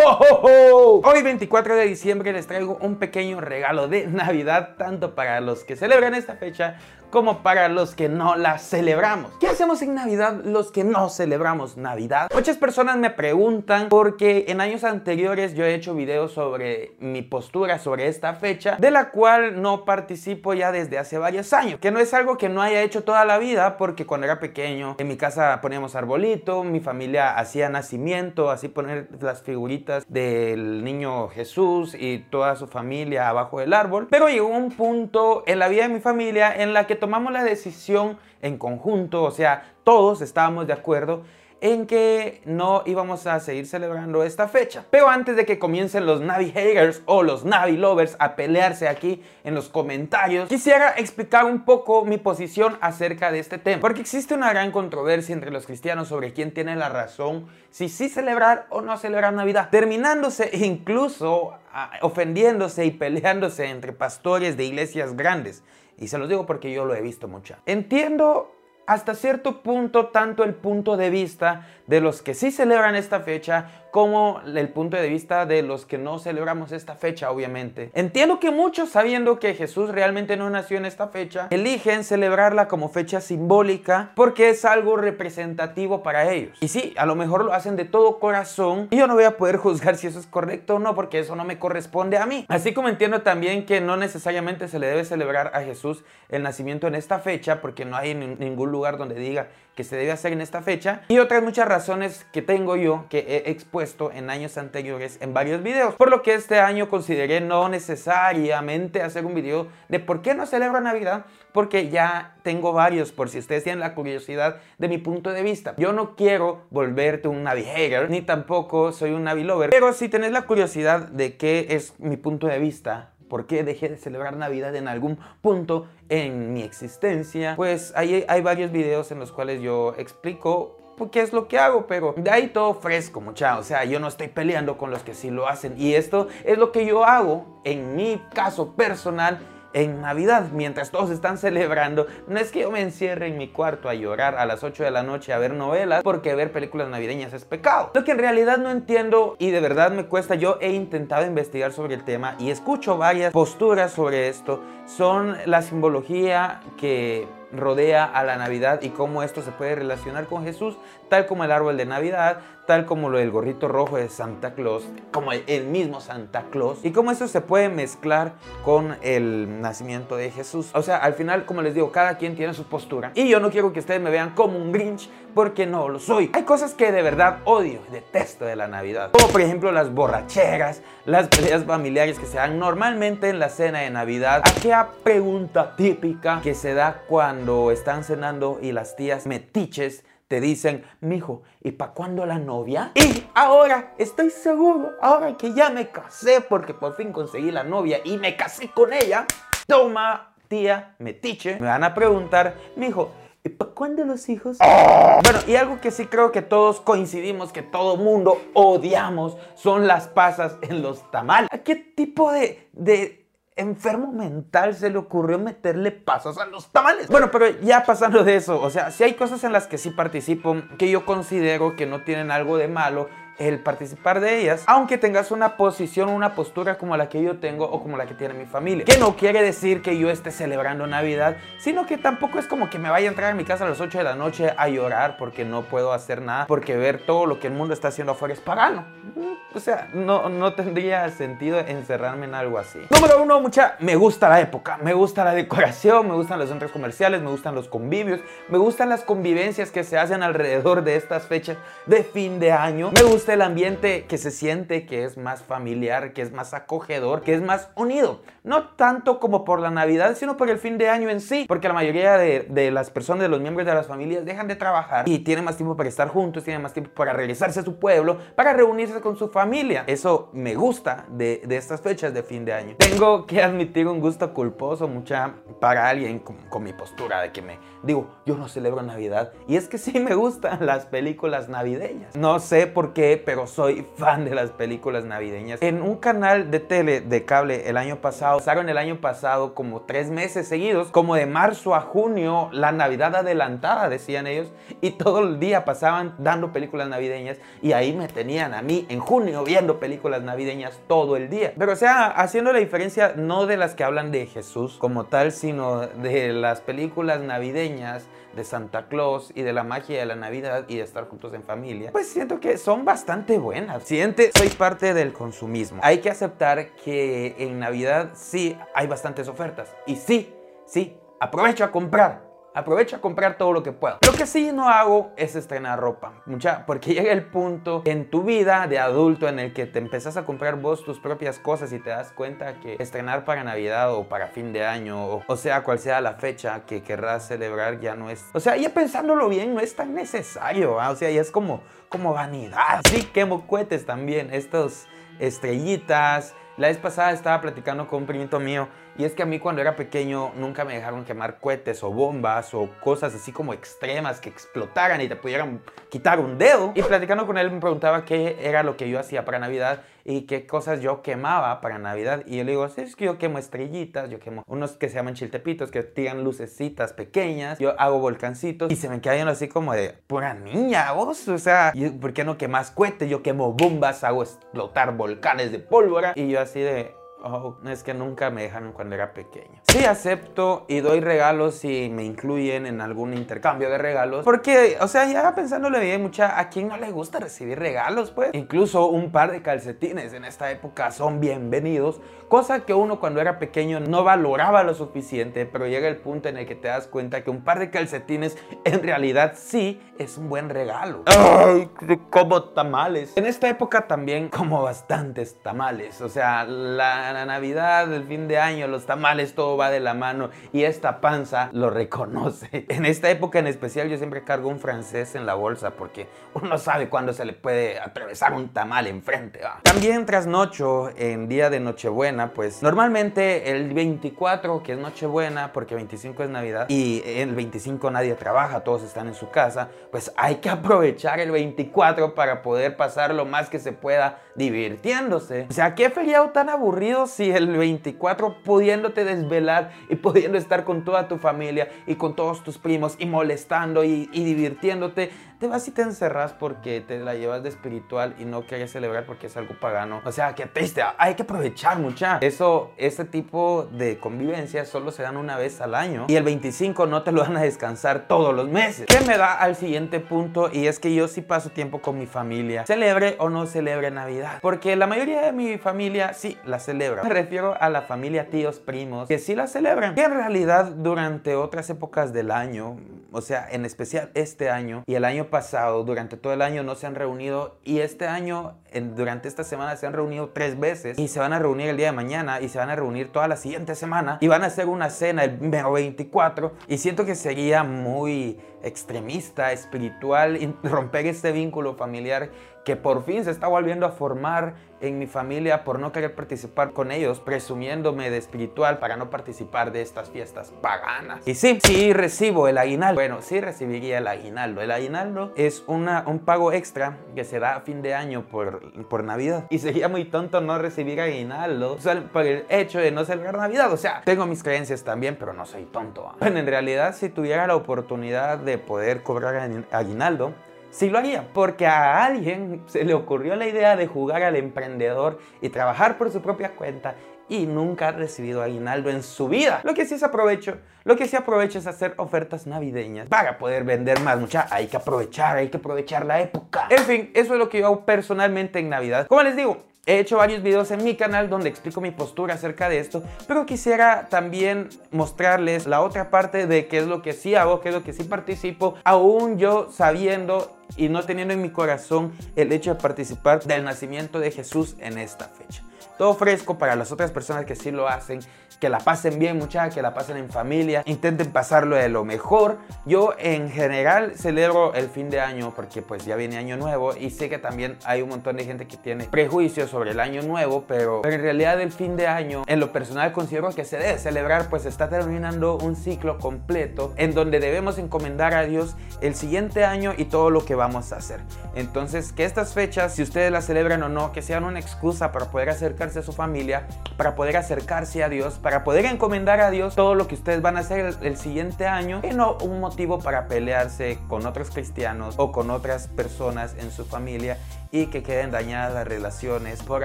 Hoy 24 de diciembre les traigo un pequeño regalo de Navidad, tanto para los que celebran esta fecha como para los que no la celebramos. ¿Qué hacemos en Navidad los que no celebramos Navidad? Muchas personas me preguntan porque en años anteriores yo he hecho videos sobre mi postura sobre esta fecha, de la cual no participo ya desde hace varios años, que no es algo que no haya hecho toda la vida porque cuando era pequeño en mi casa poníamos arbolito, mi familia hacía nacimiento, así poner las figuritas del niño Jesús y toda su familia abajo del árbol, pero llegó un punto en la vida de mi familia en la que tomamos la decisión en conjunto, o sea, todos estábamos de acuerdo en que no íbamos a seguir celebrando esta fecha. Pero antes de que comiencen los Navi haters o los Navi lovers a pelearse aquí en los comentarios, quisiera explicar un poco mi posición acerca de este tema. Porque existe una gran controversia entre los cristianos sobre quién tiene la razón, si sí celebrar o no celebrar Navidad, terminándose incluso ah, ofendiéndose y peleándose entre pastores de iglesias grandes. Y se los digo porque yo lo he visto mucho. Entiendo hasta cierto punto tanto el punto de vista de los que sí celebran esta fecha como el punto de vista de los que no celebramos esta fecha, obviamente. Entiendo que muchos, sabiendo que Jesús realmente no nació en esta fecha, eligen celebrarla como fecha simbólica porque es algo representativo para ellos. Y sí, a lo mejor lo hacen de todo corazón y yo no voy a poder juzgar si eso es correcto o no porque eso no me corresponde a mí. Así como entiendo también que no necesariamente se le debe celebrar a Jesús el nacimiento en esta fecha porque no hay ningún lugar donde diga que se debe hacer en esta fecha y otras muchas razones que tengo yo que he expuesto en años anteriores en varios videos. Por lo que este año consideré no necesariamente hacer un video de por qué no celebro Navidad porque ya tengo varios por si ustedes tienen la curiosidad de mi punto de vista. Yo no quiero volverte un Navi hater ni tampoco soy un Navi lover, pero si tenés la curiosidad de qué es mi punto de vista por qué dejé de celebrar Navidad en algún punto en mi existencia, pues ahí hay varios videos en los cuales yo explico qué es lo que hago, pero de ahí todo fresco, mucha. O sea, yo no estoy peleando con los que sí lo hacen. Y esto es lo que yo hago en mi caso personal en Navidad, mientras todos están celebrando, no es que yo me encierre en mi cuarto a llorar a las 8 de la noche a ver novelas, porque ver películas navideñas es pecado. Lo que en realidad no entiendo y de verdad me cuesta, yo he intentado investigar sobre el tema y escucho varias posturas sobre esto, son la simbología que rodea a la Navidad y cómo esto se puede relacionar con Jesús, tal como el árbol de Navidad, tal como lo del gorrito rojo de Santa Claus, como el mismo Santa Claus, y cómo eso se puede mezclar con el nacimiento de Jesús. O sea, al final, como les digo, cada quien tiene su postura. Y yo no quiero que ustedes me vean como un Grinch, porque no lo soy. Hay cosas que de verdad odio, detesto de la Navidad. Como por ejemplo las borracheras, las peleas familiares que se dan normalmente en la cena de Navidad. Aquella pregunta típica que se da cuando están cenando y las tías metiches te dicen, mijo, ¿y para cuándo la novia? Y ahora estoy seguro, ahora que ya me casé porque por fin conseguí la novia y me casé con ella, toma, tía, metiche, me van a preguntar, mijo, ¿y para cuándo los hijos? Bueno, y algo que sí creo que todos coincidimos, que todo mundo odiamos, son las pasas en los tamales. ¿A qué tipo de, de enfermo mental se le ocurrió meterle pasos a los tamales? Bueno, pero ya pasando de eso, o sea, si hay cosas en las que sí participo que yo considero que no tienen algo de malo, el participar de ellas, aunque tengas una posición, una postura como la que yo tengo o como la que tiene mi familia. Que no quiere decir que yo esté celebrando Navidad, sino que tampoco es como que me vaya a entrar a mi casa a las 8 de la noche a llorar porque no puedo hacer nada, porque ver todo lo que el mundo está haciendo afuera es pagano. Mm, o sea, no, no tendría sentido encerrarme en algo así. Número uno, mucha, me gusta la época, me gusta la decoración, me gustan los centros comerciales, me gustan los convivios, me gustan las convivencias que se hacen alrededor de estas fechas de fin de año, me gusta el ambiente que se siente que es más familiar, que es más acogedor, que es más unido. No tanto como por la Navidad, sino por el fin de año en sí. Porque la mayoría de, las personas, de los miembros de las familias, dejan de trabajar y tienen más tiempo para estar juntos, tienen más tiempo para regresarse a su pueblo, para reunirse con su familia. Eso me gusta de, estas fechas de fin de año. Tengo que admitir un gusto culposo, mucha, para alguien con, con mi postura de que me digo, yo no celebro Navidad. Y es que sí me gustan las películas navideñas. No sé por qué pero soy fan de las películas navideñas. En un canal de tele de cable el año pasado, usaron el año pasado como tres meses seguidos, como de marzo a junio, la Navidad adelantada, decían ellos, y todo el día pasaban dando películas navideñas y ahí me tenían a mí en junio viendo películas navideñas todo el día. Pero o sea, haciendo la diferencia no de las que hablan de Jesús como tal, sino de las películas navideñas de Santa Claus y de la magia de la Navidad y de estar juntos en familia, pues siento que son bastante buenas. Siente, soy parte del consumismo. Hay que aceptar que en Navidad sí hay bastantes ofertas y sí, sí, aprovecho a comprar Aprovecha a comprar todo lo que pueda. Lo que sí no hago es estrenar ropa, mucha, porque llega el punto en tu vida de adulto en el que te empezás a comprar vos tus propias cosas y te das cuenta que estrenar para Navidad o para fin de año, o, sea, cual sea la fecha que querrás celebrar, ya no es. O sea, ya pensándolo bien, no es tan necesario, o sea, ya es como, como vanidad. Sí, quemo cohetes también, estos estrellitas. La vez pasada estaba platicando con un primito mío y es que a mí cuando era pequeño nunca me dejaron quemar cohetes o bombas o cosas así como extremas que explotaran y te pudieran quitar un dedo. Y platicando con él me preguntaba qué era lo que yo hacía para Navidad y qué cosas yo quemaba para Navidad. Y yo le digo, sí, es que yo quemo estrellitas, yo quemo unos que se llaman chiltepitos que tiran lucecitas pequeñas, yo hago volcancitos y se me quedan así como de, pura niña, vos, o sea, ¿por qué no quemas cohetes? Yo quemo bombas, hago explotar volcanes de pólvora y yo así de, Oh, es que nunca me dejaron cuando era pequeño. Sí acepto y doy regalos si me incluyen en algún intercambio de regalos. Porque, o sea, ya pensándole bien, mucha, ¿a quién no le gusta recibir regalos, pues? Incluso un par de calcetines en esta época son bienvenidos. Cosa que uno cuando era pequeño no valoraba lo suficiente, pero llega el punto en el que te das cuenta que un par de calcetines en realidad sí es un buen regalo. ¡Ay! Como tamales. En esta época también como bastantes tamales. O sea, la la Navidad, el fin de año, los tamales, todo va de la mano y esta panza lo reconoce. En esta época en especial yo siempre cargo un francés en la bolsa porque uno sabe cuándo se le puede atravesar un tamal enfrente. También trasnocho en día de Nochebuena, pues normalmente el 24 que es Nochebuena porque 25 es Navidad y el 25 nadie trabaja, todos están en su casa, pues hay que aprovechar el 24 para poder pasar lo más que se pueda divirtiéndose. O sea, qué feriado tan aburrido si el 24 pudiéndote desvelar y pudiendo estar con toda tu familia y con todos tus primos y molestando y divirtiéndote te vas y te encerras porque te la llevas de espiritual y no quieres celebrar porque es algo pagano. O sea, qué triste, hay que aprovechar mucha. Eso, ese tipo de convivencia solo se dan una vez al año y el 25 no te lo van a descansar todos los meses. ¿Qué me da al siguiente punto? Y es que yo sí paso tiempo con mi familia, celebre o no celebre Navidad, porque la mayoría de mi familia sí la celebra. Me refiero a la familia, tíos, primos, que sí la celebran. Que en realidad durante otras épocas del año, o sea, en especial este año y el año pasado, durante todo el año no se han reunido y este año, durante esta semana se han reunido tres veces y se van a reunir el día de mañana y se van a reunir toda la siguiente semana y van a hacer una cena el 24 y siento que sería muy extremista, espiritual, romper este vínculo familiar que por fin se está volviendo a formar en mi familia por no querer participar con ellos, presumiéndome de espiritual para no participar de estas fiestas paganas. Y sí, sí recibo el aguinaldo. Bueno, sí recibiría el aguinaldo. El aguinaldo es una, un pago extra que se da a fin de año por, por Navidad. Y sería muy tonto no recibir aguinaldo o sea, por el hecho de no celebrar Navidad. O sea, tengo mis creencias también, pero no soy tonto. Bueno, en realidad, si tuviera la oportunidad de poder cobrar aguinaldo, sí lo haría, porque a alguien se le ocurrió la idea de jugar al emprendedor y trabajar por su propia cuenta y nunca ha recibido aguinaldo en su vida. Lo que sí es aprovecho, lo que sí aprovecho es hacer ofertas navideñas para poder vender más. Mucha, hay que aprovechar, hay que aprovechar la época. En fin, eso es lo que yo hago personalmente en Navidad. Como les digo, He hecho varios videos en mi canal donde explico mi postura acerca de esto, pero quisiera también mostrarles la otra parte de qué es lo que sí hago, qué es lo que sí participo, aún yo sabiendo y no teniendo en mi corazón el hecho de participar del nacimiento de Jesús en esta fecha. Todo fresco para las otras personas que sí lo hacen, que la pasen bien muchachos, que la pasen en familia, intenten pasarlo de lo mejor. Yo en general celebro el fin de año porque pues ya viene año nuevo y sé que también hay un montón de gente que tiene prejuicios sobre el año nuevo, pero, en realidad el fin de año en lo personal considero que se debe celebrar pues está terminando un ciclo completo en donde debemos encomendar a Dios el siguiente año y todo lo que vamos a hacer. Entonces que estas fechas, si ustedes las celebran o no, que sean una excusa para poder a su familia, para poder acercarse a Dios, para poder encomendar a Dios todo lo que ustedes van a hacer el, siguiente año y no un motivo para pelearse con otros cristianos o con otras personas en su familia y que queden dañadas las relaciones por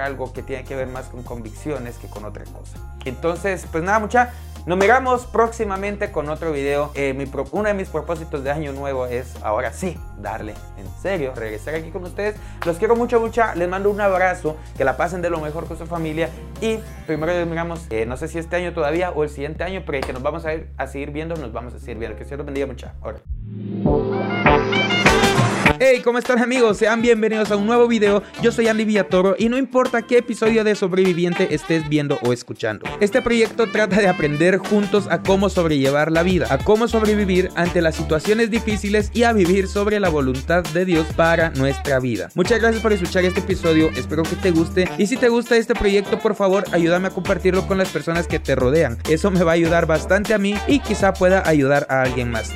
algo que tiene que ver más con convicciones que con otra cosa. Entonces, pues nada, mucha. Nos miramos próximamente con otro video. Eh, mi uno de mis propósitos de año nuevo es ahora sí darle en serio, regresar aquí con ustedes. Los quiero mucho, mucha. Les mando un abrazo. Que la pasen de lo mejor con su familia. Y primero les miramos, eh, no sé si este año todavía o el siguiente año, pero que nos vamos a, ir, a seguir viendo, nos vamos a seguir viendo. Que Dios los bendiga mucha. Ahora. Hey, ¿cómo están amigos? Sean bienvenidos a un nuevo video. Yo soy Andy Villatoro y no importa qué episodio de Sobreviviente estés viendo o escuchando. Este proyecto trata de aprender juntos a cómo sobrellevar la vida, a cómo sobrevivir ante las situaciones difíciles y a vivir sobre la voluntad de Dios para nuestra vida. Muchas gracias por escuchar este episodio, espero que te guste y si te gusta este proyecto, por favor, ayúdame a compartirlo con las personas que te rodean. Eso me va a ayudar bastante a mí y quizá pueda ayudar a alguien más.